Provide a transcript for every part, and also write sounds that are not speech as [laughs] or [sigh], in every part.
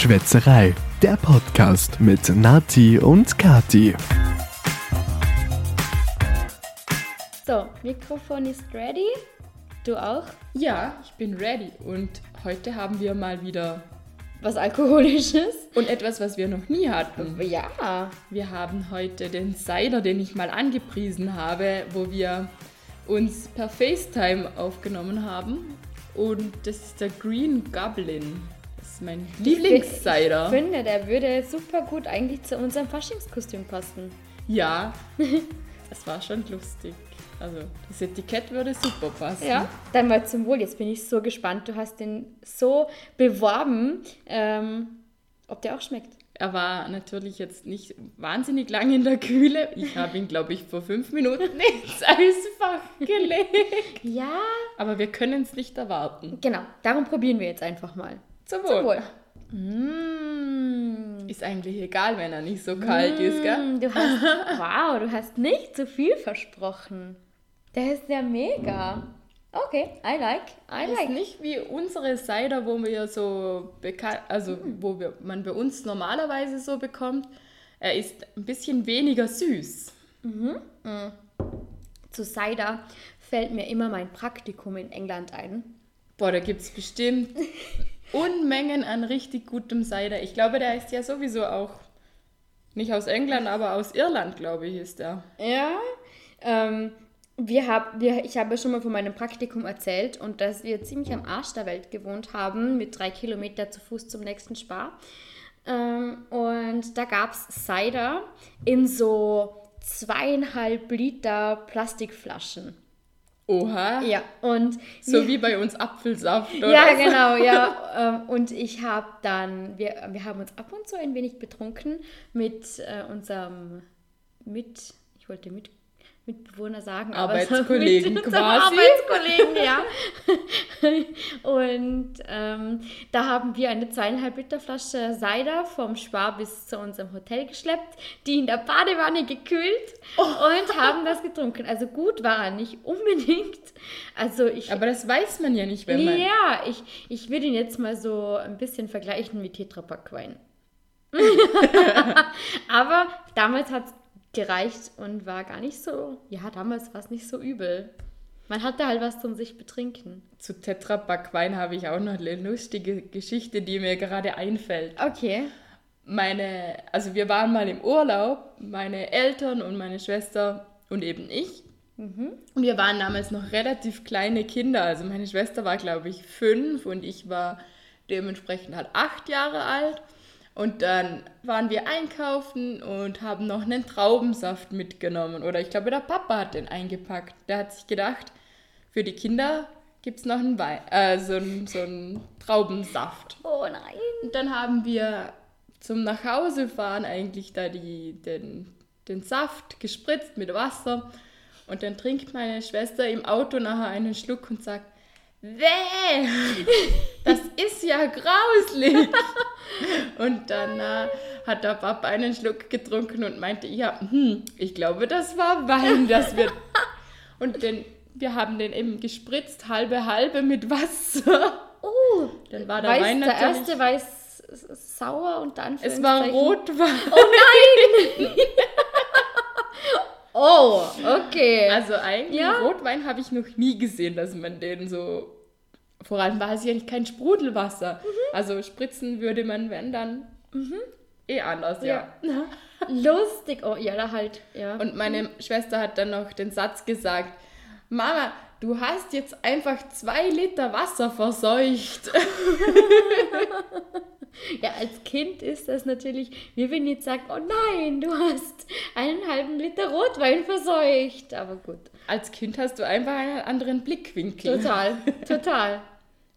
Schwätzerei, der Podcast mit Nati und Kati. So, Mikrofon ist ready. Du auch? Ja, ich bin ready und heute haben wir mal wieder Was Alkoholisches? und etwas, was wir noch nie hatten. Ja. Wir haben heute den Cider, den ich mal angepriesen habe, wo wir uns per FaceTime aufgenommen haben. Und das ist der Green Goblin. Ist mein Ich Lieblings-Cider. finde, der würde super gut eigentlich zu unserem Faschingskostüm passen. Ja, [laughs] das war schon lustig. Also, das Etikett würde super passen. Ja. Dann mal zum Wohl. Jetzt bin ich so gespannt. Du hast den so beworben, ähm, ob der auch schmeckt. Er war natürlich jetzt nicht wahnsinnig lang in der Kühle. Ich habe ihn, glaube ich, vor fünf Minuten [laughs] ins Eisfach gelegt. Ja. Aber wir können es nicht erwarten. Genau. Darum probieren wir jetzt einfach mal. Zum Zum Wohl. Wohl. Mmh. Ist eigentlich egal, wenn er nicht so kalt ist, gell? Mm, Du hast, [laughs] wow, du hast nicht zu viel versprochen. Der ist ja mega. Okay, I like, I Ist like. nicht wie unsere Cider, wo wir so bekannt, also Hm. wo wir, man bei uns normalerweise so bekommt. Er ist ein bisschen weniger süß. Zu Cider fällt mir immer mein Praktikum in England ein. Boah, da gibt es bestimmt [laughs] Unmengen an richtig gutem Cider. Ich glaube, der ist ja sowieso auch nicht aus England, aber aus Irland, glaube ich, ist er. Ja. Ähm, wir hab, wir, ich habe schon mal von meinem Praktikum erzählt und dass wir ziemlich am Arsch der Welt gewohnt haben, mit drei Kilometer zu Fuß zum nächsten Spar. Ähm, und da gab es Cider in so zweieinhalb Liter Plastikflaschen. Oha. Ja, und So wie bei uns Apfelsaft, oder? Ja, genau, ja. [laughs] ähm, Und ich habe dann, wir, wir haben uns ab und zu ein wenig betrunken mit äh, unserem Mit, ich wollte mit, Mitbewohner sagen, aber so Arbeitskollegen mit quasi. [laughs] Arbeitskollegen, ja. [laughs] und ähm, da haben wir eine zweieinhalb Liter Flasche Cider vom Spar bis zu unserem Hotel geschleppt, die in der Badewanne gekühlt Oh. und haben das getrunken. Also gut war er nicht [laughs] unbedingt. Also ich Aber das weiß man ja nicht, wenn man... ja, ich, ich würde ihn jetzt mal so ein bisschen vergleichen mit Tetrapack Wein. [laughs] Aber damals hat es gereicht und war gar nicht so, ja, damals war es nicht so übel. Man hatte halt was zum sich betrinken. Zu Tetra Pak Wein habe ich auch noch eine lustige Geschichte, die mir gerade einfällt. Okay. Meine, also wir waren mal im Urlaub, meine Eltern und meine Schwester und eben ich. Und wir waren damals noch relativ kleine Kinder. Also meine Schwester war, glaube ich, fünf und ich war dementsprechend halt acht Jahre alt. Und dann waren wir einkaufen und haben noch einen Traubensaft mitgenommen. Oder ich glaube, der Papa hat den eingepackt. Der hat sich gedacht, für die Kinder gibt es noch einen, Wein, äh, so, einen, so einen Traubensaft. Oh nein. Und dann haben wir zum Nachhausefahren eigentlich da die, den, den Saft gespritzt mit Wasser. Und dann trinkt meine Schwester im Auto nachher einen Schluck und sagt, Wäh, [laughs] das ist ja grauslich. Und dann äh, hat der Papa einen Schluck getrunken und meinte, ja, hm, ich glaube, das war Wein, das wird. [laughs] Und den, wir haben den eben gespritzt, halbe halbe mit Wasser. [laughs] Oh, Dann war der weiß, Wein der natürlich... erste weiß sauer und dann Es war Rotwein. [laughs] Oh, okay. Also eigentlich Ja. Rotwein habe ich noch nie gesehen, dass man den so. Vor allem war es ja nicht kein Sprudelwasser. Also spritzen würde man, wenn dann eh anders, ja. [laughs] Lustig. Oh, ja, da halt, ja. Und meine Schwester hat dann noch den Satz gesagt: Mama, du hast jetzt einfach zwei Liter Wasser verseucht. [laughs] Ja, als Kind ist das natürlich, wie wenn ich jetzt sage, oh nein, du hast einen halben Liter Rotwein verseucht. Aber gut, Als Kind hast du einfach einen anderen Blickwinkel. total, [laughs] total.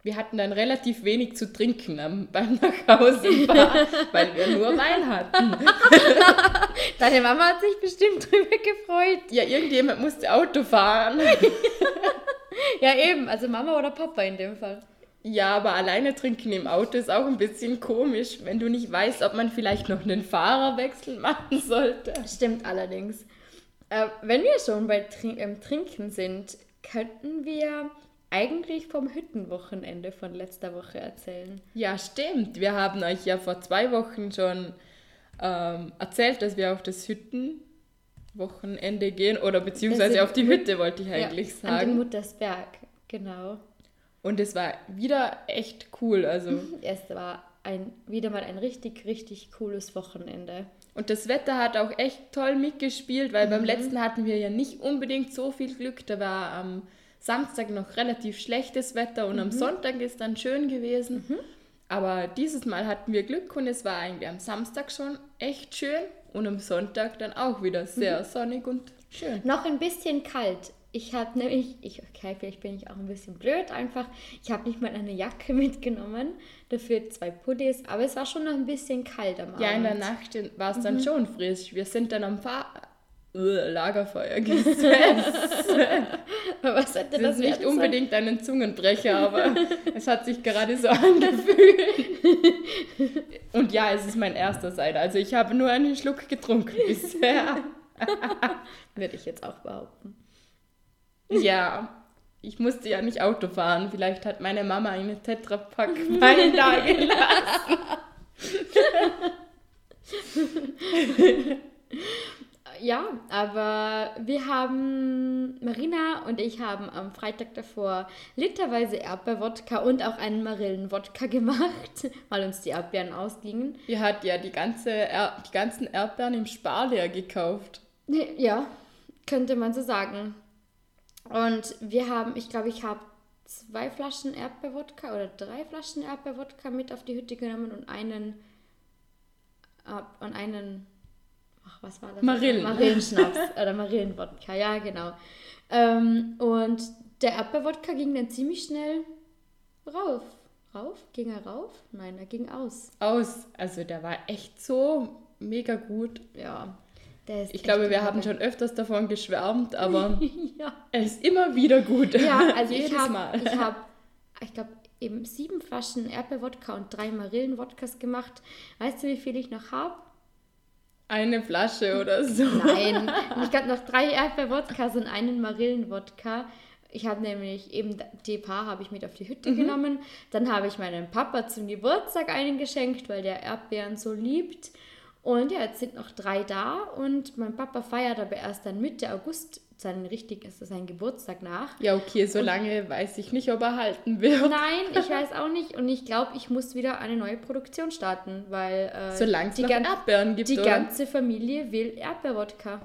Wir hatten dann relativ wenig zu trinken am, [laughs] beim Nachhausefahren, [laughs] weil wir nur Wein hatten. [laughs] Deine Mama hat sich bestimmt drüber gefreut. Ja, irgendjemand musste Auto fahren. Ja, eben, also Mama oder Papa in dem Fall. Ja, aber alleine trinken im Auto ist auch ein bisschen komisch, wenn du nicht weißt, ob man vielleicht noch einen Fahrerwechsel machen sollte. Stimmt allerdings. Äh, wenn wir schon bei Trin ähm, Trinken sind, könnten wir eigentlich vom Hüttenwochenende von letzter Woche erzählen. Ja, stimmt. Wir haben euch ja vor zwei Wochen schon ähm, erzählt, dass wir auf das Hüttenwochenende gehen oder beziehungsweise auf die Hütte, wollte ich eigentlich ja, sagen. An den Muttersberg, genau. Und es war wieder echt cool. Also. [laughs] es war ein, wieder mal ein richtig, richtig cooles Wochenende. Und das Wetter hat auch echt toll mitgespielt, weil mhm. beim letzten hatten wir ja nicht unbedingt so viel Glück. Da war am Samstag noch relativ schlechtes Wetter und mhm. am Sonntag ist dann schön gewesen. Mhm. Aber dieses Mal hatten wir Glück und es war eigentlich am Samstag schon echt schön und am Sonntag dann auch wieder sehr mhm. sonnig und schön. Noch ein bisschen kalt. Ich habe nämlich, ich, okay, vielleicht bin ich auch ein bisschen blöd einfach. Ich habe nicht mal eine Jacke [laughs] mitgenommen, dafür zwei Pullis, aber es war schon noch ein bisschen kalt am Abend. Ja, in der Nacht war es dann mhm. schon frisch. Wir sind dann am Fahr Lagerfeuer gesetzt. [laughs] Was hätte das, das ist nicht unbedingt sein? einen Zungenbrecher, aber [laughs] es hat sich gerade so [laughs] angefühlt. Und ja, es ist mein erster Cider. Also ich habe nur einen Schluck getrunken bisher. Würde ich jetzt auch behaupten. Ja, ich musste ja nicht Auto fahren. Vielleicht hat meine Mama eine Tetrapack Wein da gelassen. Ja, aber wir haben, Marina und ich haben am Freitag davor literweise Erdbeerwodka und auch einen Marillenwodka gemacht, [laughs] weil uns die Erdbeeren ausgingen. Ihr habt ja die, ganze er die ganzen Erdbeeren im Sparleer gekauft. Ja, könnte man so sagen. Und wir haben, ich glaube, ich habe zwei Flaschen Erdbeerwodka oder drei Flaschen Erdbeerwodka mit auf die Hütte genommen und einen äh, und einen ach, was war das? Marillen. Marillenschnaps [laughs] oder Marillenwodka, ja, genau. Ähm, und der Erdbeerwodka ging dann ziemlich schnell rauf. Rauf? Ging er rauf? Nein, er ging aus. Aus. Also der war echt so mega gut. Ja ich glaube, wir haben schon öfters davon geschwärmt, [laughs] aber ja. er ist immer wieder gut. Ja, also [laughs] Jedes ich habe, ich habe, ich glaube, eben sieben Flaschen Erdbeerwodka und drei Marillenwodkas gemacht. Weißt du, wie viel ich noch habe? Eine Flasche oder so. Nein, ich habe noch drei Erdbeerwodkas und einen Marillenwodka. Ich habe nämlich eben die paar habe ich mit auf die Hütte mhm. genommen. Dann habe ich meinem Papa zum Geburtstag einen geschenkt, weil der Erdbeeren so liebt. Und ja, jetzt sind noch drei da und mein Papa feiert aber erst dann Mitte August seinen richtig ist sein Geburtstag nach. Ja, okay, so und lange weiß ich nicht, ob er halten wird. Nein, ich [laughs] weiß auch nicht und ich glaube, ich muss wieder eine neue Produktion starten, weil äh, solange es Erdbeeren gibt, die oder? ganze Familie will Erdbeerwodka.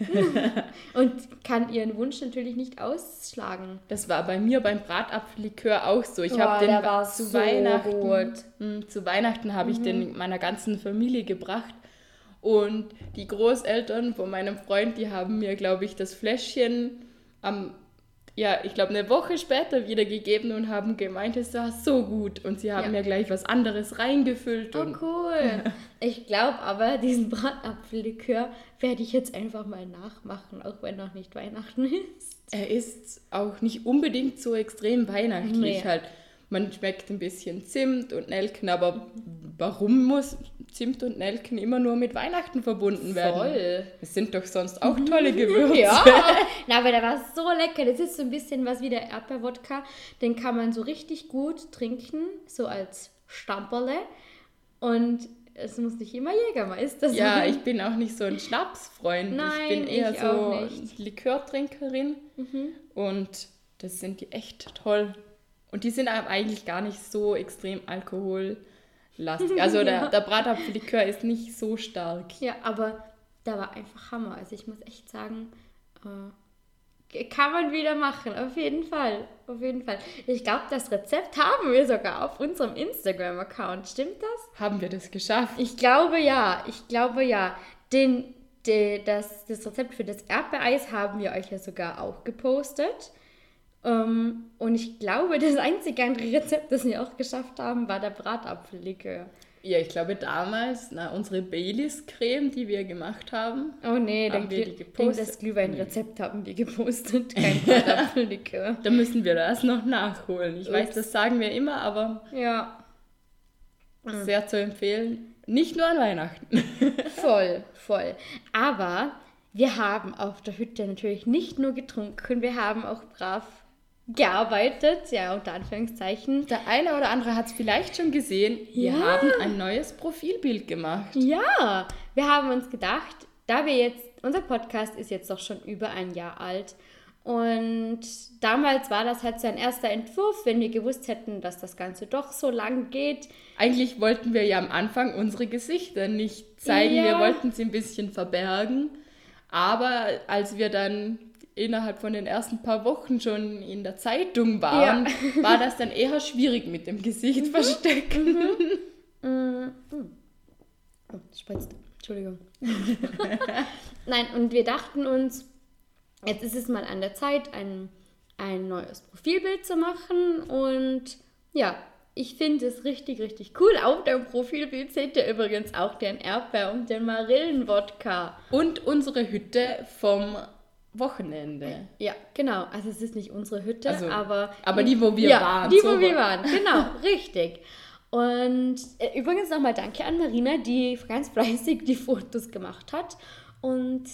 [laughs] und kann ihren Wunsch natürlich nicht ausschlagen. Das war bei mir beim Bratapfellikör auch so. Ich oh, habe den zu, so Weihnachten, mh, hm, zu Weihnachten habe mhm. ich den meiner ganzen Familie gebracht. Und die Großeltern von meinem Freund, die haben mir, glaube ich, das Fläschchen am ja, ich glaube, eine Woche später wieder gegeben und haben gemeint, es war so gut. Und sie haben ja. mir gleich was anderes reingefüllt. Oh, cool. [laughs] ich glaube aber, diesen Bratapfellikör werde ich jetzt einfach mal nachmachen, auch wenn noch nicht Weihnachten ist. Er ist auch nicht unbedingt so extrem weihnachtlich nee. halt. Man schmeckt ein bisschen Zimt und Nelken, aber warum muss Zimt und Nelken immer nur mit Weihnachten verbunden werden? Voll. Es sind doch sonst auch tolle [laughs] Gewürze. ja, Na, [laughs] aber der war so lecker. Das ist so ein bisschen was wie der Erdbeerwodka. Den kann man so richtig gut trinken, so als Stamperle. Und es muss nicht immer Jägermeister sein. Ja, ich bin auch nicht so ein Schnapsfreund. Nein, ich bin eher ich so Likörtrinkerin. Mhm. Und das sind die echt toll. Und die sind eigentlich gar nicht so extrem alkohollastig. [laughs] Also der, der Bratapfellikör ist nicht so stark. Ja, aber der war einfach Hammer. Also ich muss echt sagen, äh, kann man wieder machen. Auf jeden Fall. Auf jeden Fall. Ich glaube, das Rezept haben wir sogar auf unserem Instagram-Account. Stimmt das? Haben wir das geschafft? Ich glaube ja. Ich glaube ja. Den, den, das, das Rezept für das Erdbeereis haben wir euch ja sogar auch gepostet. Um, ähm, und ich glaube, das einzige andere Rezept, das wir auch geschafft haben, war der Bratapfellikör. Ja, ich glaube damals, na, unsere Baileys-Creme, die wir gemacht haben. Oh nee, haben wir die gepostet. das Glühwein-Rezept haben wir gepostet, kein [laughs] Bratapfellikör. da müssen wir das noch nachholen. Ich Ups. weiß, das sagen wir immer, aber ja. sehr zu empfehlen. Nicht nur an Weihnachten. [laughs] voll, voll. Aber wir haben auf der Hütte natürlich nicht nur getrunken, wir haben auch brav gearbeitet, ja, unter Anführungszeichen. Der eine oder andere hat es vielleicht schon gesehen. Wir Ja. haben ein neues Profilbild gemacht. Ja, wir haben uns gedacht, da wir jetzt, unser Podcast ist jetzt doch schon über ein Jahr alt. Und damals war das halt so ein erster Entwurf, wenn wir gewusst hätten, dass das Ganze doch so lang geht. Eigentlich wollten wir ja am Anfang unsere Gesichter nicht zeigen. Ja. Wir wollten sie ein bisschen verbergen. Aber als wir dann innerhalb von den ersten paar Wochen schon in der Zeitung waren, [laughs] war das dann eher schwierig mit dem Gesicht verstecken. [laughs] Oh, das spritzt. Entschuldigung. [laughs] Nein, und wir dachten uns, jetzt ist es mal an der Zeit, ein, ein neues Profilbild zu machen. Und ja, ich finde es richtig, richtig cool. Auf dem Profilbild seht ihr übrigens auch den Erdbeer und den Marillenwodka. Und unsere Hütte vom Wochenende. Ja, genau. Also es ist nicht unsere Hütte, Also, aber... aber die, wo wir ja, waren, die, so wo wir war- waren. Genau, [laughs] richtig. Und äh, übrigens nochmal danke an Marina, die ganz fleißig die Fotos gemacht hat. Und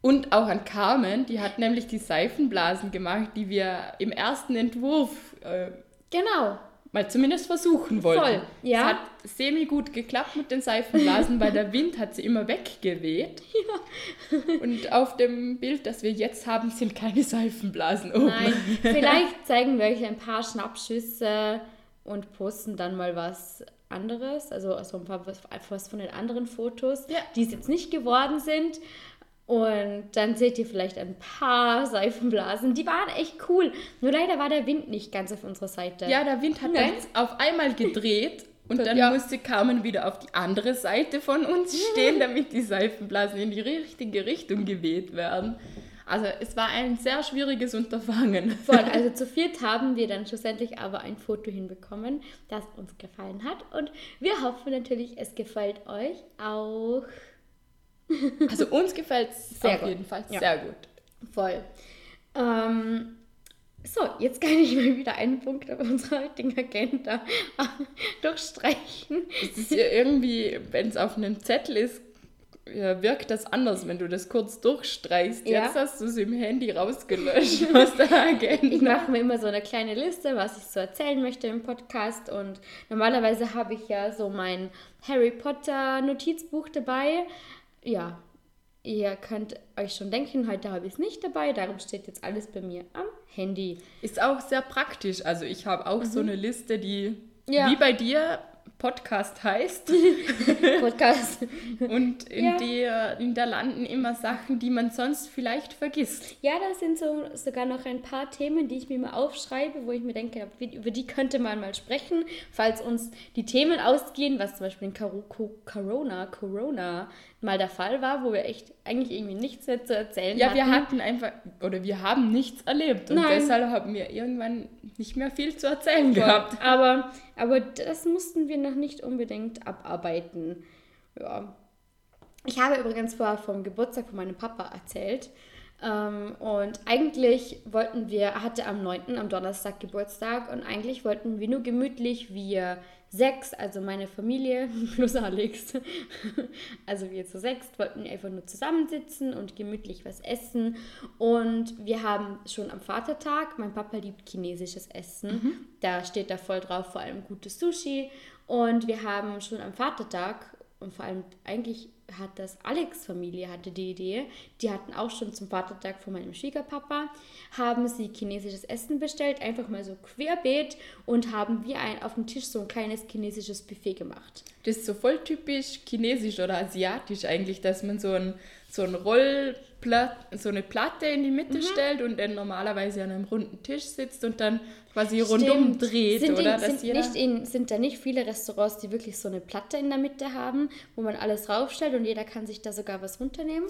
Und auch an Carmen, die hat nämlich die Seifenblasen gemacht, die wir im ersten Entwurf äh, genau, mal zumindest versuchen wollten. Voll, ja. Es hat semi gut geklappt mit den Seifenblasen, weil der Wind hat sie immer weggeweht. [laughs] Und auf dem Bild, das wir jetzt haben, sind keine Seifenblasen oben. nein, vielleicht zeigen wir euch ein paar Schnappschüsse und posten dann mal was anderes, also, also ein paar was, was von den anderen Fotos, Ja. die es jetzt nicht geworden sind. Und dann seht ihr vielleicht ein paar Seifenblasen. Die waren echt cool. Nur leider war der Wind nicht ganz auf unserer Seite. Ja, der Wind hat Nein. dann auf einmal gedreht und dann Ja. musste Carmen wieder auf die andere Seite von uns [laughs] stehen, damit die Seifenblasen in die richtige Richtung geweht werden. Also es war ein sehr schwieriges Unterfangen. Voll, [laughs] also zu viert haben wir dann schlussendlich aber ein Foto hinbekommen, das uns gefallen hat. Und wir hoffen natürlich, es gefällt euch auch. Also uns gefällt es auf gut. jeden Fall Ja. sehr gut. Voll. Ähm, so, jetzt kann ich mal wieder einen Punkt auf unserer heutigen Agenda [laughs] durchstreichen. Es ist ja irgendwie, wenn es auf einem Zettel ist, ja, wirkt das anders, wenn du das kurz durchstreichst. Ja. Jetzt hast du es im Handy rausgelöscht [laughs] aus der Ich Agenda. mache mir immer so eine kleine Liste, was ich so erzählen möchte im Podcast. Und normalerweise habe ich ja so mein Harry Potter Notizbuch dabei. Ja, ihr könnt euch schon denken, heute habe ich es nicht dabei. Darum steht jetzt alles bei mir am Handy. Ist auch sehr praktisch. Also ich habe auch so eine Liste, die Mhm. Ja. wie bei dir Podcast heißt. [laughs] Podcast. Und in, Ja. der, in der landen immer Sachen, die man sonst vielleicht vergisst. Ja, da sind so sogar noch ein paar Themen, die ich mir mal aufschreibe, wo ich mir denke, über die könnte man mal sprechen, falls uns die Themen ausgehen, was zum Beispiel in Corona, Corona mal der Fall war, wo wir echt eigentlich irgendwie nichts mehr zu erzählen Ja, hatten. wir hatten einfach, oder wir haben nichts erlebt. Und Nein. deshalb haben wir irgendwann nicht mehr viel zu erzählen gehabt. Aber, aber das mussten wir noch nicht unbedingt abarbeiten. Ja. Ich habe übrigens vorher vom Geburtstag von meinem Papa erzählt. Ähm, und eigentlich wollten wir, er hatte am 9., am Donnerstag Geburtstag und eigentlich wollten wir nur gemütlich, wir sechs, also meine Familie [laughs] plus Alex, [laughs] also wir zu sechs, wollten wir einfach nur zusammensitzen und gemütlich was essen. Und wir haben schon am Vatertag, mein Papa liebt chinesisches Essen, da steht da voll drauf, vor allem gutes Sushi. Und wir haben schon am Vatertag und vor allem eigentlich hat das Alex Familie hatte die Idee. Die hatten auch schon zum Vatertag von meinem Schwiegerpapa, haben sie chinesisches Essen bestellt, einfach mal so querbeet und haben wie ein auf dem Tisch so ein kleines chinesisches Buffet gemacht. Das ist so voll typisch chinesisch oder asiatisch eigentlich, dass man so ein, so ein Rollplatt, so eine Platte in die Mhm. Mitte stellt und dann normalerweise an einem runden Tisch sitzt und dann quasi rundum Stimmt. dreht, sind oder? In, sind, nicht in, sind da nicht viele Restaurants, die wirklich so eine Platte in der Mitte haben, wo man alles raufstellt und jeder kann sich da sogar was runternehmen?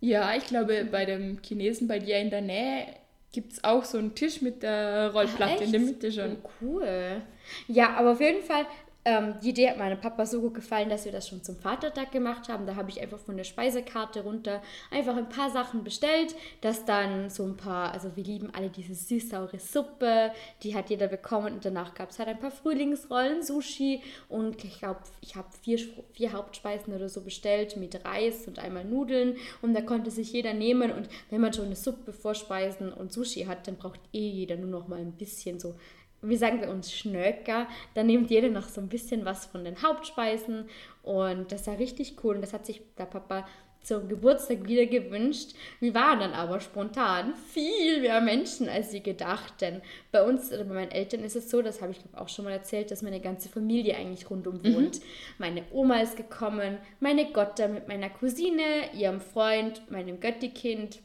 Ja, ich glaube, bei dem Chinesen bei dir in der Nähe gibt es auch so einen Tisch mit der Rollplatte in der? Mitte schon. Oh, cool. Ja, aber auf jeden Fall, Ähm, die Idee hat meinem Papa so gut gefallen, dass wir das schon zum Vatertag gemacht haben. Da habe ich einfach von der Speisekarte runter einfach ein paar Sachen bestellt, dass dann so ein paar, also wir lieben alle diese süß-saure Suppe, die hat jeder bekommen und danach gab es halt ein paar Frühlingsrollen, Sushi und ich glaube, ich habe vier, vier Hauptspeisen oder so bestellt mit Reis und einmal Nudeln und da konnte sich jeder nehmen und wenn man schon eine Suppe, Vorspeisen und Sushi hat, dann braucht eh jeder nur noch mal ein bisschen so wie sagen wir uns, Schnöcker. Da nimmt jeder noch so ein bisschen was von den Hauptspeisen und das war richtig cool und das hat sich der Papa zum Geburtstag wieder gewünscht. Wir waren dann aber spontan viel mehr Menschen als wir gedacht, denn bei uns oder bei meinen Eltern ist es so, das habe ich auch schon mal erzählt, dass meine ganze Familie eigentlich rundum mhm. wohnt. Mhm. Meine Oma ist gekommen, meine Gotte mit meiner Cousine, ihrem Freund, meinem Göttikind,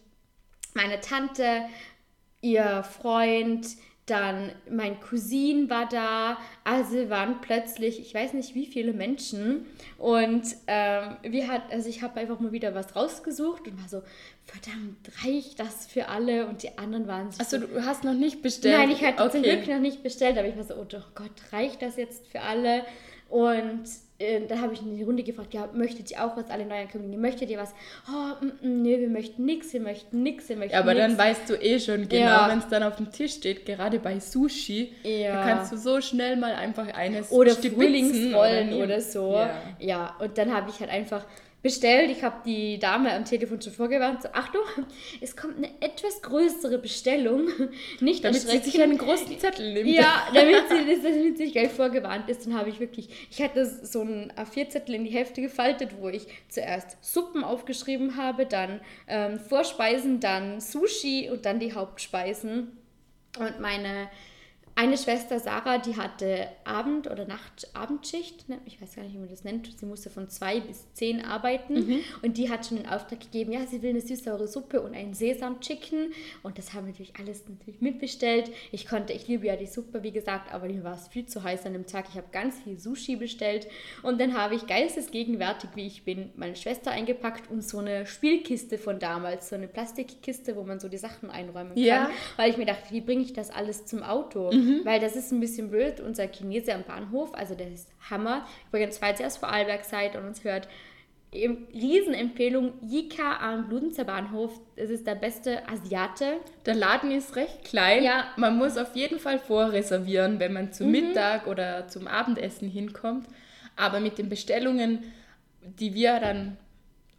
meine Tante, ihr Freund, dann mein Cousin war da, also waren plötzlich, ich weiß nicht wie viele Menschen. Und ähm, wir hat, also ich habe einfach mal wieder was rausgesucht und war so, verdammt, reicht das für alle? Und die anderen waren so. Achso, du hast noch nicht bestellt? Nein, ich hatte okay. zum Glück noch nicht bestellt, aber ich war so, oh doch Gott, reicht das jetzt für alle? Und äh, da habe ich in die Runde gefragt, ja, möchtet ihr auch was, alle Neuankömmlinge, möchtet ihr was? Oh, mm, mm, nee, wir möchten nichts, wir möchten nichts, wir möchten Ja, aber nix. dann weißt du eh schon genau, ja. wenn es dann auf dem Tisch steht, gerade bei Sushi, ja. da kannst du so schnell mal einfach eines Oder Frühlingsrollen oder, oder so. Ja. ja, und dann habe ich halt einfach bestellt. Ich habe die Dame am Telefon schon vorgewarnt. So, Achtung, es kommt eine etwas größere Bestellung. Nicht damit sie sich einen großen Zettel nimmt. Ja, damit sie, damit sie gleich vorgewarnt ist. Dann habe ich wirklich, ich hatte so einen A4-Zettel in die Hälfte gefaltet, wo ich zuerst Suppen aufgeschrieben habe, dann ähm, Vorspeisen, dann Sushi und dann die Hauptspeisen. Und meine eine Schwester, Sarah, die hatte Abend- oder Nacht Abendschicht, ne? ich weiß gar nicht, wie man das nennt. Sie musste von zwei bis zehn arbeiten mhm. und die hat schon den Auftrag gegeben, ja, sie will eine süß-saure Suppe und einen Sesam-Chicken und das haben wir natürlich alles natürlich mitbestellt. Ich konnte, ich liebe ja die Suppe, wie gesagt, aber mir war es viel zu heiß an dem Tag. Ich habe ganz viel Sushi bestellt und dann habe ich geistesgegenwärtig, wie ich bin, meine Schwester eingepackt und so eine Spielkiste von damals, so eine Plastikkiste, wo man so die Sachen einräumen kann, ja. weil ich mir dachte, wie bringe ich das alles zum Auto? Mhm. Mhm. Weil das ist ein bisschen blöd. Unser Chinese am Bahnhof, also der ist Hammer. Übrigens, falls ihr aus Vorarlberg seid und uns hört, Riesenempfehlung, Yika am Bludenzer Bahnhof. Das ist der beste Asiate. Der Laden ist recht klein. Ja. Man muss auf jeden Fall vorreservieren, wenn man zum mhm. Mittag oder zum Abendessen hinkommt. Aber mit den Bestellungen, die wir dann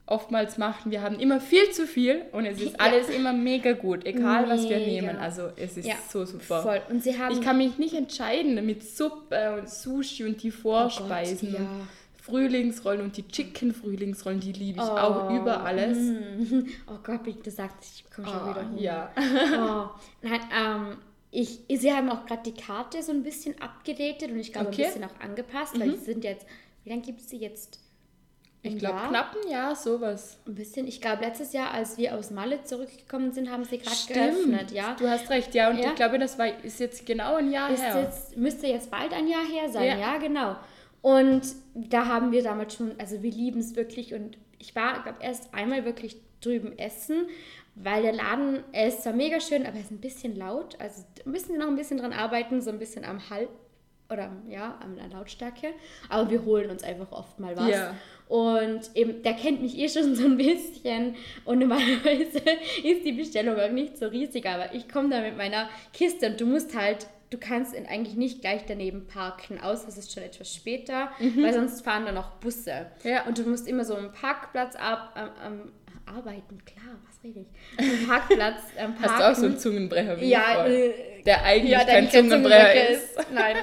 oftmals machen. Wir haben immer viel zu viel und es ist ja. alles immer mega gut, egal mega. was wir nehmen. Also es ist ja, so super. Voll. Und sie haben ich kann mich nicht entscheiden mit Suppe und Sushi und die Vorspeisen. Oh Gott, ja. Frühlingsrollen und die Chicken-Frühlingsrollen, die liebe ich oh. auch über alles. Mm. [laughs] Oh Gott, wie du sagst, ich komme schon oh, wieder hoch. Ja. [laughs] oh. Nein, ähm, ich, sie haben auch gerade die Karte so ein bisschen abgedatet und ich glaube okay. ein bisschen auch angepasst, mhm. weil sie sind jetzt, wie lange gibt es sie jetzt? Ich glaube, knapp ein Jahr, sowas. Ein bisschen. Ich glaube, letztes Jahr, als wir aus Malle zurückgekommen sind, haben sie gerade geöffnet, ja. Du hast recht, ja. Und ja. ich glaube, das war, ist jetzt genau ein Jahr ist her. Jetzt, müsste jetzt bald ein Jahr her sein, ja, ja genau. Und da haben wir damals schon, also wir lieben es wirklich. Und ich war, glaube erst einmal wirklich drüben essen, weil der Laden, er ist zwar mega schön, aber er ist ein bisschen laut. Also müssen wir noch ein bisschen dran arbeiten, so ein bisschen am Halt oder ja, an der Lautstärke. Aber wir holen uns einfach oft mal was. Ja. Und eben, der kennt mich eh schon so ein bisschen. Und normalerweise [laughs] ist die Bestellung auch nicht so riesig, aber ich komme da mit meiner Kiste und du musst halt, du kannst ihn eigentlich nicht gleich daneben parken, außer es ist schon etwas später, mhm. weil sonst fahren da noch Busse. Ja. Und du musst immer so einen Parkplatz ab, ähm, arbeiten, klar, was rede ich? Am [laughs] Parkplatz ähm, parken. Hast du auch so einen Zungenbrecher wie Ja, äh, der eigentlich ja, kein Zungenbrecher, Zungenbrecher ist. ist. Nein.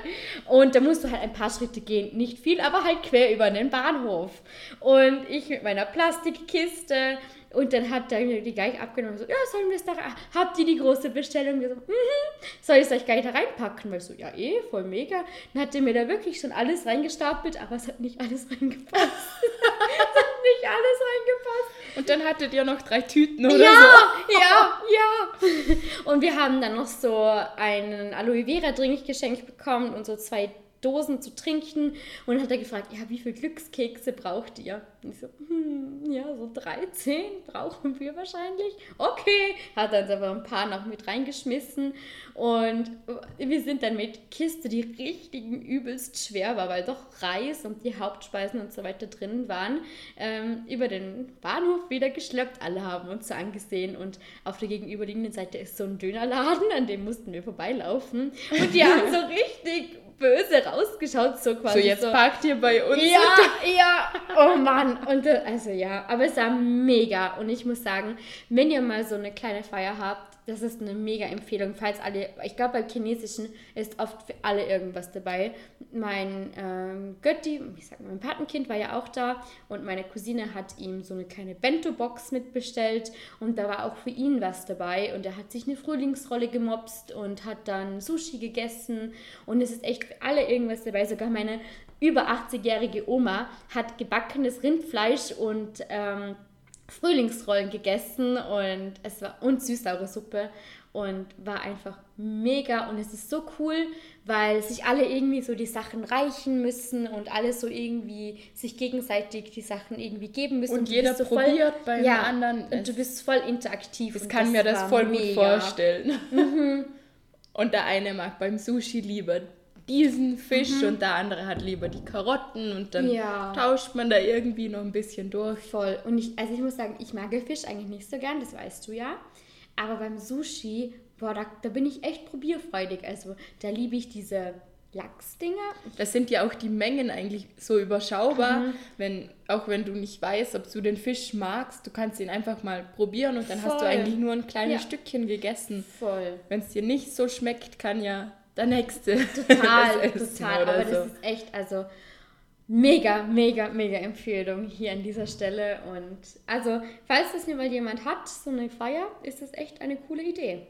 Und da musst du halt ein paar Schritte gehen. Nicht viel, aber halt quer über den Bahnhof. Und ich mit meiner Plastikkiste und dann hat er die gleich abgenommen so, ja, sollen wir es da Habt ihr die große Bestellung? Wir so, mhm. Soll ich es euch gleich da reinpacken? Weil ich so, ja eh, voll mega. Dann hat er mir da wirklich schon alles reingestapelt, aber es hat nicht alles reingepasst. [laughs] es hat nicht alles reingepasst. Und dann hattet ihr noch drei Tüten oder ja, so. Ja, ja, Und wir haben dann noch so einen Aloe Vera Drink geschenkt bekommen und so zwei Dosen zu trinken. Und hat er gefragt, ja, wie viele Glückskekse braucht ihr? Und ich so, hm, ja, so 13 brauchen wir wahrscheinlich. Okay, hat dann aber ein paar noch mit reingeschmissen. Und wir sind dann mit Kiste, die richtigen übelst schwer war, weil doch Reis und die Hauptspeisen und so weiter drin waren, ähm, über den Bahnhof wieder geschleppt. Alle haben uns so angesehen und auf der gegenüberliegenden Seite ist so ein Dönerladen, an dem mussten wir vorbeilaufen. Und die haben so [laughs] richtig böse rausgeschaut, so quasi. So, jetzt so, parkt ihr bei uns. Ja, ja, oh Mann. Und äh, also ja, aber es war mega. Und ich muss sagen, wenn ihr mal so eine kleine Feier habt, das ist eine mega Empfehlung, falls alle, ich glaube beim Chinesischen ist oft für alle irgendwas dabei. Mein ähm, Götti, ich sag mal, mein Patenkind war ja auch da und meine Cousine hat ihm so eine kleine Bento-Box mitbestellt und da war auch für ihn was dabei und er hat sich eine Frühlingsrolle gemopst und hat dann Sushi gegessen und es ist echt für alle irgendwas dabei. Sogar meine über 80-jährige Oma hat gebackenes Rindfleisch und ähm, Frühlingsrollen gegessen und es war und süßsaure Suppe und war einfach mega und es ist so cool, weil sich alle irgendwie so die Sachen reichen müssen und alle so irgendwie sich gegenseitig die Sachen irgendwie geben müssen. Und, und jeder so probiert voll, beim ja, anderen. Und du bist voll interaktiv. Ich kann mir das voll mega. gut vorstellen. Mhm. [laughs] Und der eine mag beim Sushi lieber diesen Fisch mhm. und der andere hat lieber die Karotten und dann ja. tauscht man da irgendwie noch ein bisschen durch. Voll. Und ich, also ich muss sagen, ich mag Fisch eigentlich nicht so gern, das weißt du ja. Aber beim Sushi, boah, da, da bin ich echt probierfreudig. Also da liebe ich diese Lachsdinger. Das sind ja auch die Mengen eigentlich so überschaubar, mhm. wenn, auch wenn du nicht weißt, ob du den Fisch magst, du kannst ihn einfach mal probieren und dann Voll. hast du eigentlich nur ein kleines ja. Stückchen gegessen. Voll. Wenn es dir nicht so schmeckt, kann ja der nächste. [laughs] Total, total. Aber so. das ist echt, also mega, mega, mega Empfehlung hier an dieser Stelle. Und also, falls das mal jemand hat, so eine Feier, ist das echt eine coole Idee.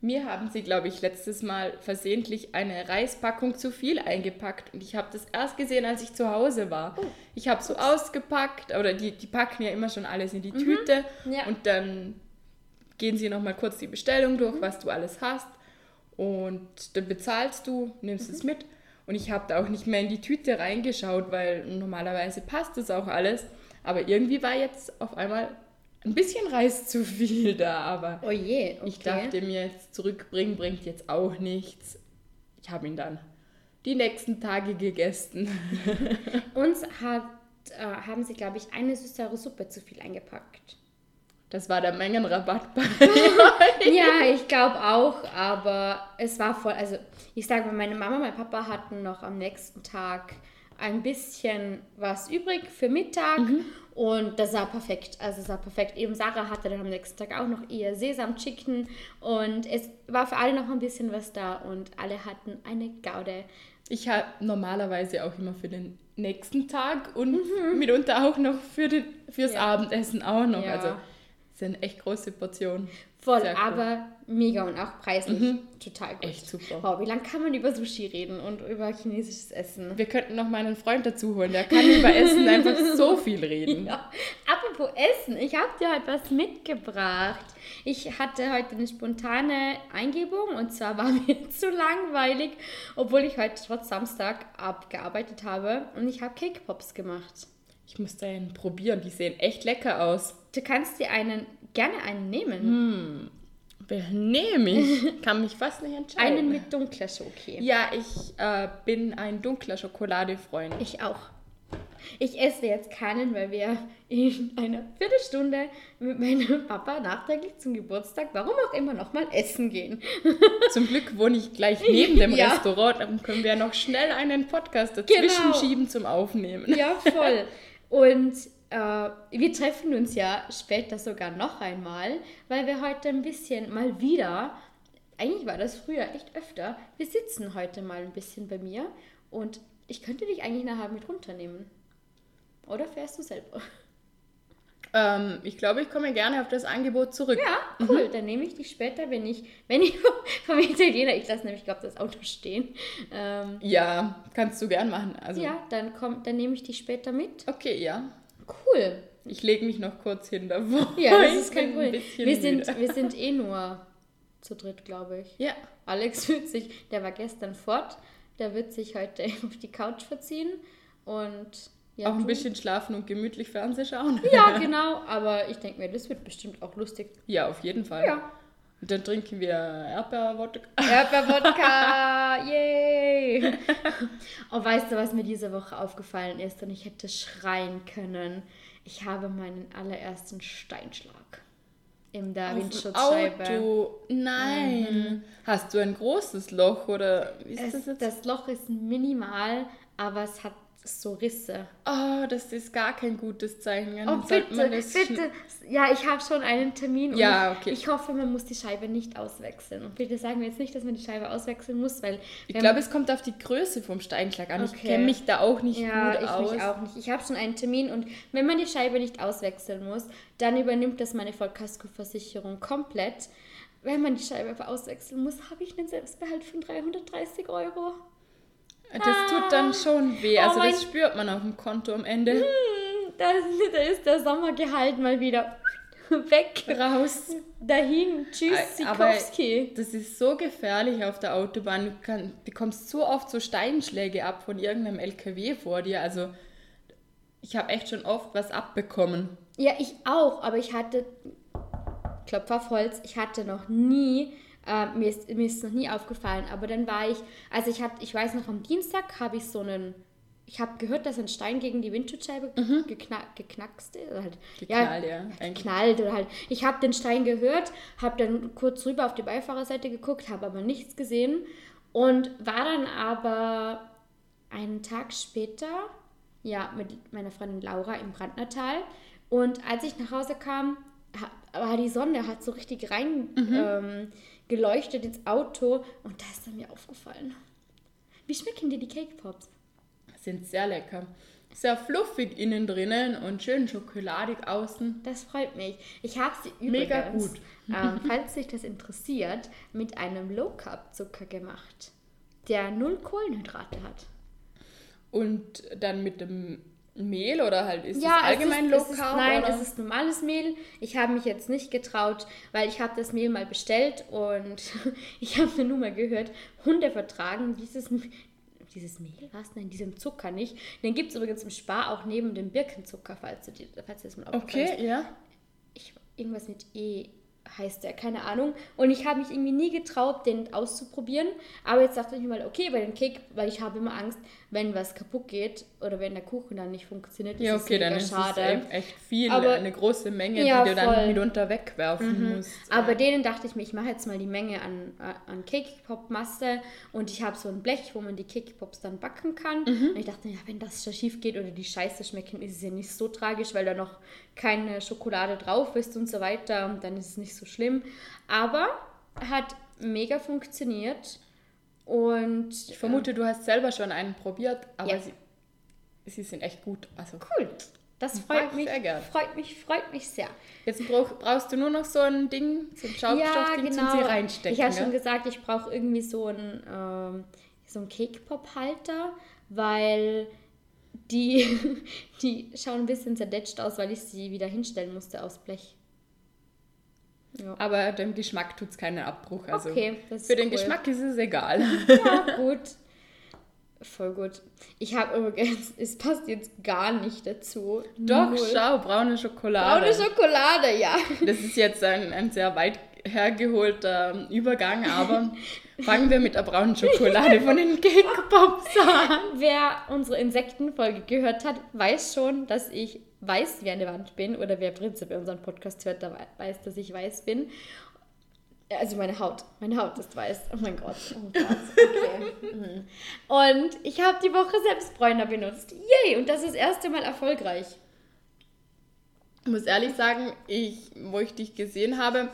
Mir haben sie, glaube ich, letztes Mal versehentlich eine Reispackung zu viel eingepackt und ich habe das erst gesehen, als ich zu Hause war. Oh. Ich habe so ausgepackt, oder die, die packen ja immer schon alles in die mhm. Tüte ja. und dann gehen sie nochmal kurz die Bestellung durch, mhm. was du alles hast. Und dann bezahlst du, nimmst mhm. es mit. Und ich habe da auch nicht mehr in die Tüte reingeschaut, weil normalerweise passt das auch alles. Aber irgendwie war jetzt auf einmal ein bisschen Reis zu viel da. Aber oh je, okay. ich dachte mir, jetzt zurückbringen bringt jetzt auch nichts. Ich habe ihn dann die nächsten Tage gegessen. [laughs] Uns hat, äh, haben sie, glaube ich, eine süßere Suppe zu viel eingepackt. Das war der Mengenrabatt bei [laughs] Ja, ich glaube auch, aber es war voll, also ich sage mal, meine Mama, mein Papa hatten noch am nächsten Tag ein bisschen was übrig für Mittag mhm. und das sah perfekt, also es sah perfekt. Eben Sarah hatte dann am nächsten Tag auch noch ihr Sesam-Chicken und es war für alle noch ein bisschen was da und alle hatten eine Gaude. Ich habe normalerweise auch immer für den nächsten Tag und mhm. mitunter auch noch für den, fürs ja. Abendessen auch noch. Ja. Also sind echt große Portionen. Voll, cool. aber mega und auch preislich mhm. total gut. Echt super. Wow, wie lange kann man über Sushi reden und über chinesisches Essen? Wir könnten noch meinen Freund dazu holen, der kann über Essen einfach so viel reden. [laughs] Ja. Apropos Essen, ich habe dir heute was mitgebracht. Ich hatte heute eine spontane Eingebung und zwar war [laughs] mir zu langweilig, obwohl ich heute trotz Samstag abgearbeitet habe und ich habe Cake Pops gemacht. Ich muss da einen probieren, die sehen echt lecker aus. Du kannst dir einen, gerne einen nehmen. Hm. Nehme ich? Kann mich fast nicht entscheiden. Einen mit dunkler Schoki. Ja, ich äh, bin ein dunkler Schokoladefreund. Ich auch. Ich esse jetzt keinen, weil wir in einer Viertelstunde mit meinem Papa nachträglich zum Geburtstag, warum auch immer, nochmal essen gehen. [laughs] Zum Glück wohne ich gleich neben dem [laughs] ja. Restaurant, dann können wir noch schnell einen Podcast dazwischen genau. schieben zum Aufnehmen. Ja, voll. Und äh, wir treffen uns ja später sogar noch einmal, weil wir heute ein bisschen mal wieder, eigentlich war das früher echt öfter, wir sitzen heute mal ein bisschen bei mir und ich könnte dich eigentlich nachher mit runternehmen. Oder fährst du selber? Ähm, ich glaube, ich komme gerne auf das Angebot zurück. Ja, cool. Mhm. Dann nehme ich dich später, wenn ich, wenn ich vom Italiener, ich lasse nämlich, glaube das Auto stehen. Ähm, ja, kannst du gern machen. Also. Ja, dann, komm, dann nehme ich dich später mit. Okay, ja. Cool. Ich lege mich noch kurz hin davor. Ja, das ist kein Problem. Wir sind, wir sind eh nur zu dritt, glaube ich. Ja. Alex [laughs] fühlt sich, der war gestern fort. Der wird sich heute [laughs] auf die Couch verziehen und ja, auch ein bisschen schlafen und gemütlich Fernsehen schauen. Ja, [laughs] genau. Aber ich denke mir, das wird bestimmt auch lustig. Ja, auf jeden Fall. Ja. Und dann trinken wir Erdbeerwodka. Erdbeerwodka, [laughs] yay! oh, weißt du, was mir diese Woche aufgefallen ist? Und ich hätte schreien können. Ich habe meinen allerersten Steinschlag in der Auf Windschutzscheibe. Auto. Nein. Mhm. Hast du ein großes Loch oder wie ist es, das jetzt? Das Loch ist minimal, aber es hat so Risse. Oh, das ist gar kein gutes Zeichen. oh, bitte, bitte. Ja, ich habe schon einen Termin. Ja, okay. Ich hoffe, man muss die Scheibe nicht auswechseln. Und bitte sagen wir jetzt nicht, dass man die Scheibe auswechseln muss, weil... Ich glaube, es kommt auf die Größe vom Steinschlag an. Okay. Ich kenne mich da auch nicht ja, gut ich aus. Mich auch nicht. Ich habe schon einen Termin und wenn man die Scheibe nicht auswechseln muss, dann übernimmt das meine Vollkaskoversicherung komplett. Wenn man die Scheibe aber auswechseln muss, habe ich einen Selbstbehalt von 330 Euro. Das tut dann ah. schon weh. Also oh das spürt man auf dem Konto am Ende. Hm, da, da ist der Sommergehalt mal wieder [laughs] weg, raus, dahin. Tschüss, Sikowski. Das ist so gefährlich auf der Autobahn. Du kann, bekommst so oft so Steinschläge ab von irgendeinem LKW vor dir. Also ich habe echt schon oft was abbekommen. Ja, ich auch. Aber ich hatte, auf Holz, ich hatte noch nie äh, mir, ist, mir ist noch nie aufgefallen, aber dann war ich, also ich hatte, ich weiß noch, am Dienstag habe ich so einen, ich habe gehört, dass ein Stein gegen die Windschutzscheibe mhm. gekna geknackst ist. Halt, geknallt, ja. ja geknallt oder halt. Ich habe den Stein gehört, habe dann kurz rüber auf die Beifahrerseite geguckt, habe aber nichts gesehen und war dann aber einen Tag später, ja, mit meiner Freundin Laura im Brandnertal. Und als ich nach Hause kam, war die Sonne, hat so richtig rein mhm. ähm, geleuchtet ins Auto und da ist dann mir aufgefallen. Wie schmecken dir die Cake Pops? Sind sehr lecker. Sehr fluffig innen drinnen und schön schokoladig außen. Das freut mich. Ich habe sie übrigens, Mega gut. ähm, [laughs] falls sich das interessiert, mit einem Low Carb Zucker gemacht, der null Kohlenhydrate hat. Und dann mit dem Mehl oder halt ist ja, es allgemein es ist, Low Carb? Nein, oder? es ist normales Mehl. Ich habe mich jetzt nicht getraut, weil ich habe das Mehl mal bestellt und [laughs] ich habe eine Nummer gehört, Hunde vertragen dieses, dieses Mehl, was? Nein, diesen Zucker nicht. Den gibt es übrigens im Spar auch neben dem Birkenzucker, falls du, falls du das mal aufgefallen Okay, ja. Ich, irgendwas mit E heißt der, keine Ahnung. Und ich habe mich irgendwie nie getraut, den auszuprobieren. Aber jetzt dachte ich mir mal, okay, bei dem Cake, weil ich habe immer Angst, wenn was kaputt geht oder wenn der Kuchen dann nicht funktioniert, ja, okay, dann ist schade. es echt viel, aber, eine große Menge, ja, die du voll. dann mitunter wegwerfen mhm. musst. Aber bei denen dachte ich mir, ich mache jetzt mal die Menge an, an Cake-Pop-Masse und ich habe so ein Blech, wo man die Cake-Pops dann backen kann. Mhm. Und ich dachte, ja, wenn das schief geht oder die Scheiße schmecken, ist es ja nicht so tragisch, weil da noch keine Schokolade drauf ist und so weiter und dann ist es nicht so schlimm. Aber hat mega funktioniert und ich vermute, du hast selber schon einen probiert, aber ja. sie, sie sind echt gut. Also cool. Das freut mich, sehr freut mich, freut mich sehr. Jetzt brauch, brauchst du nur noch so ein Ding, so ein Schaumstoffding ja, genau. zum sie reinstecken. Ich habe ja? schon gesagt, ich brauche irgendwie so einen, ähm, so einen Cake-Pop-Halter, weil die, [laughs] die schauen ein bisschen zerdetscht aus, weil ich sie wieder hinstellen musste aus Blech. Ja. Aber dem Geschmack tut es keinen Abbruch. Also okay, für den cool. Geschmack ist es egal. Ja, gut. Voll gut. Ich habe übrigens, es passt jetzt gar nicht dazu. Doch, Null. schau, braune Schokolade. Braune Schokolade, ja. Das ist jetzt ein, ein sehr weit hergeholter Übergang, aber [laughs] fangen wir mit der braunen Schokolade von den Cake Pops an. Wer unsere Insektenfolge gehört hat, weiß schon, dass ich weiß wie eine Wand bin oder wer prinzipiell unseren Podcast hört, der weiß, dass ich weiß bin. Also meine Haut, meine Haut ist weiß. Oh mein Gott, oh Gott, okay. Mhm. Und ich habe die Woche selbst Bräuner benutzt. Yay! Und das ist das erste Mal erfolgreich. Ich muss ehrlich sagen, ich, wo ich dich gesehen habe,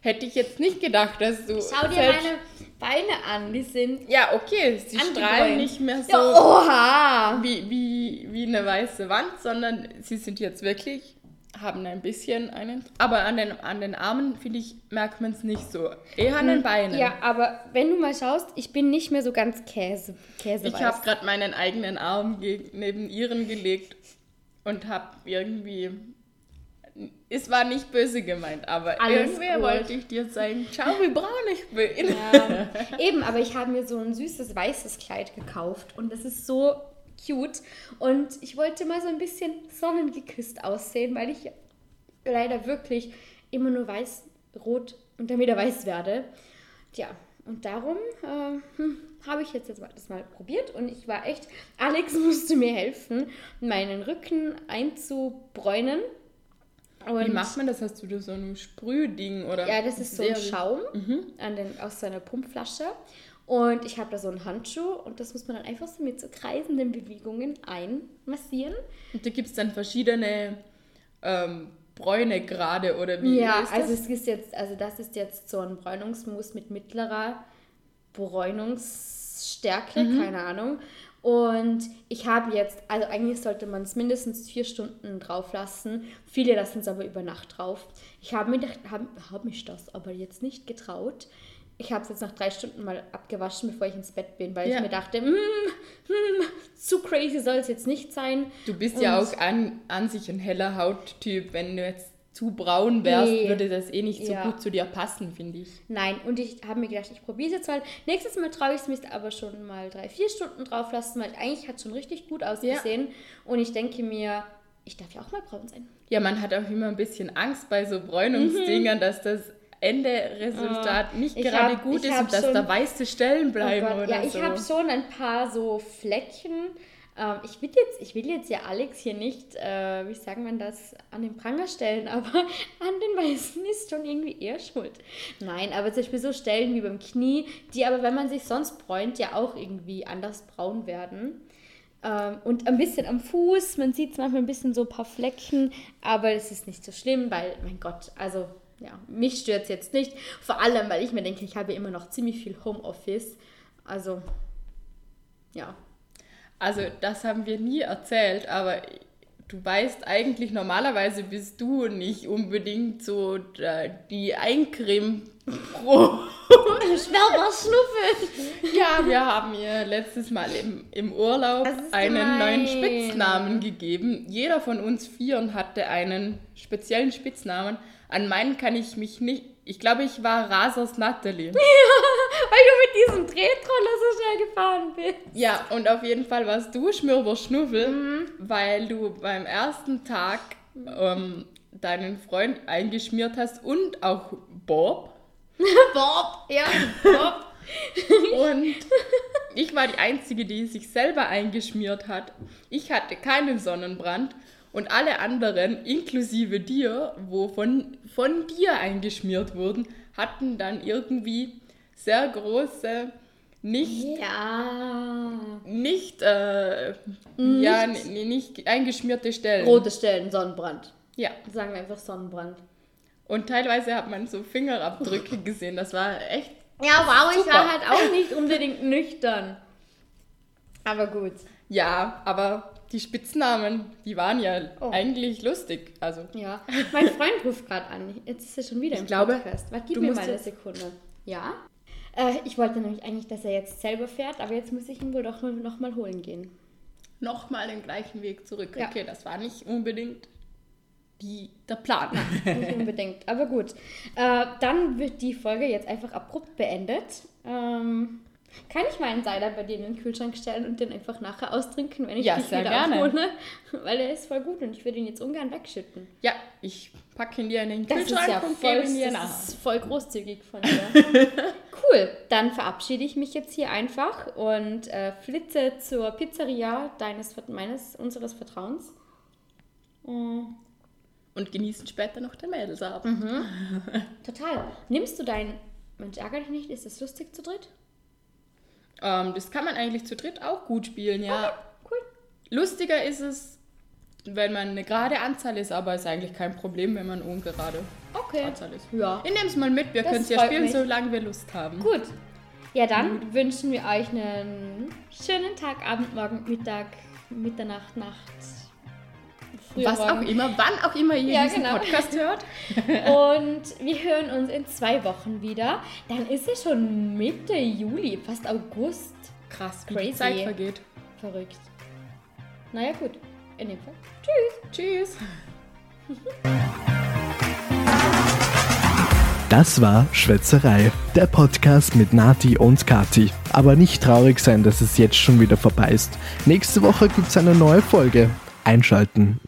hätte ich jetzt nicht gedacht, dass du. Schau dir meine Beine an, die sind. Ja, okay, sie strahlen nicht mehr so ja, oha. Wie, wie, wie eine weiße Wand, sondern sie sind jetzt wirklich, haben ein bisschen einen. Aber an den, an den Armen, finde ich, merkt man es nicht so. Eher an den hm, Beinen. Ja, aber wenn du mal schaust, ich bin nicht mehr so ganz Käse, käseweiß. Ich habe gerade meinen eigenen Arm neben ihren gelegt und habe irgendwie es war nicht böse gemeint, aber Alles irgendwer gut. wollte ich dir zeigen, schau, wie braun ich bin. Ja, [laughs] eben, aber ich habe mir so ein süßes weißes Kleid gekauft und das ist so cute. Und ich wollte mal so ein bisschen sonnengeküsst aussehen, weil ich leider wirklich immer nur weiß, rot und dann wieder weiß werde. Tja, und darum äh, hm, habe ich jetzt das mal probiert und ich war echt, Alex musste mir helfen, meinen Rücken einzubräunen. Und Wie macht man das? Hast du da so ein Sprühding oder? ja, das ist so ein Schaum an den, aus so einer Pumpflasche. Und ich habe da so einen Handschuh und das muss man dann einfach so mit so kreisenden Bewegungen einmassieren. Und da gibt es dann verschiedene ähm, Bräune gerade oder wie ja, ist also das? es ist jetzt, also das ist jetzt so ein Bräunungsmus mit mittlerer Bräunungsstärke, Mhm. keine Ahnung. Und ich habe jetzt, also eigentlich sollte man es mindestens vier Stunden drauf lassen. Viele lassen es aber über Nacht drauf. Ich habe mir, gedacht- hab, hab mich das aber jetzt nicht getraut. Ich habe es jetzt nach drei Stunden mal abgewaschen, bevor ich ins Bett bin, weil Ja. ich mir dachte, hm, hm, zu crazy soll es jetzt nicht sein. Du bist ja Und- auch an, an sich ein heller Hauttyp. Wenn du jetzt zu braun wärst, Nee. würde das eh nicht so Ja. gut zu dir passen, finde ich. Nein, und ich habe mir gedacht, ich probiere es jetzt mal. Nächstes Mal traue ich es mich aber schon mal drei, vier Stunden drauf lassen, weil eigentlich hat es schon richtig gut ausgesehen. Und ich denke mir, ich darf ja auch mal braun sein. Ja, man hat auch immer ein bisschen Angst bei so Bräunungsdingern, dass das Enderesultat nicht Mhm. Ich gerade hab- gut ich ist und dass schon- da weiße Stellen Oh bleiben Gott, oder ja, ich so. habe schon ein paar so Flecken. Ähm, ich, will jetzt, ich will jetzt ja Alex hier nicht, äh, wie sagt man das, an den Pranger stellen, [laughs] aber an den Weißen ist schon irgendwie eher schuld. Nein, aber zum Beispiel so Stellen wie beim Knie, die aber, wenn man sich sonst bräunt, ja auch irgendwie anders braun werden. Ähm, und ein bisschen am Fuß, man sieht manchmal ein bisschen so ein paar Flecken, aber es ist nicht so schlimm, weil, mein Gott, also ja, mich stört es jetzt nicht. Vor allem, weil ich mir denke, ich habe immer noch ziemlich viel Homeoffice. Also, ja. Also, das haben wir nie erzählt, aber du weißt eigentlich, normalerweise bist du nicht unbedingt so äh, die Eincreme pro. [laughs] Schwärmer Schnuffel! Ja, wir haben ihr letztes Mal im, im Urlaub einen gemein. neuen Spitznamen gegeben. Jeder von uns Vieren hatte einen speziellen Spitznamen. An meinen kann ich mich nicht. Ich glaube, ich war Rasers Natalie. [laughs] [laughs] Weil du mit diesem Drehtroller so schnell gefahren bist. Ja, und auf jeden Fall warst du Schmirber Schnuffel, Mhm. weil du beim ersten Tag ähm, deinen Freund eingeschmiert hast und auch Bob. [laughs] Bob! Ja, Bob. [laughs] Und ich war die Einzige, die sich selber eingeschmiert hat. Ich hatte keinen Sonnenbrand und alle anderen, inklusive dir, wo von, von dir eingeschmiert wurden, hatten dann irgendwie sehr große, nicht, Ja. nicht, äh, ja, n- n- nicht eingeschmierte Stellen. Rote Stellen, Sonnenbrand. Ja, Sagen wir einfach Sonnenbrand. und teilweise hat man so Fingerabdrücke [laughs] gesehen. Das war echt Ja, wow, ich Super. war halt auch nicht unbedingt nüchtern. Aber gut. Ja, aber die Spitznamen, die waren ja Oh. eigentlich lustig. Also, Ja, mein Freund ruft gerade an. Jetzt ist er schon wieder Ich im glaube, Podcast. Warte, gib mir mal eine Sekunde. Ja? Äh, ich wollte nämlich eigentlich, dass er jetzt selber fährt, aber jetzt muss ich ihn wohl doch noch mal holen gehen. nochmal den gleichen Weg zurück. Ja. Okay, das war nicht unbedingt die, der Plan. Nicht unbedingt, aber gut. Äh, dann wird die Folge jetzt einfach abrupt beendet. Ähm, kann ich meinen Cider bei dir in den Kühlschrank stellen und den einfach nachher austrinken, wenn ich Ja, dich wieder gerne. abhole? [laughs] Weil er ist voll gut und ich würde ihn jetzt ungern wegschütten. ja, ich packe ihn dir in den Das Kühlschrank ja und voll, gebe ihn dir das nach. ist voll großzügig von [laughs] dir. cool, dann verabschiede ich mich jetzt hier einfach und äh, flitze zur Pizzeria deines, meines, unseres Vertrauens. Mm, Und genießen später noch den Mädelsabend. Mhm. [laughs] Total. Nimmst du dein Mensch, ärgere dich nicht, ist das lustig zu dritt? Ähm, das kann man eigentlich zu dritt auch gut spielen, ja. Cool. Lustiger ist es, wenn man eine gerade Anzahl ist, aber ist eigentlich kein Problem, wenn man ungerade Okay. Anzahl ist. Ja. Ich nehme es mal mit, wir können es ja spielen, mich. solange wir Lust haben. Gut. Ja, dann wünschen wir euch einen schönen Tag, Abend, Morgen, Mittag, Mitternacht, Nacht. Was auch immer, wann auch immer ihr Ja, diesen genau. Podcast hört. [laughs] Und wir hören uns in zwei Wochen wieder. Dann ist es schon Mitte Juli, fast August. Krass, wie Crazy. die Zeit vergeht. Verrückt. Naja, gut. In dem Fall. Tschüss. Tschüss. Das war Schwätzerei, der Podcast mit Nati und Kati. Aber nicht traurig sein, dass es jetzt schon wieder vorbei ist. Nächste Woche gibt es eine neue Folge. Einschalten.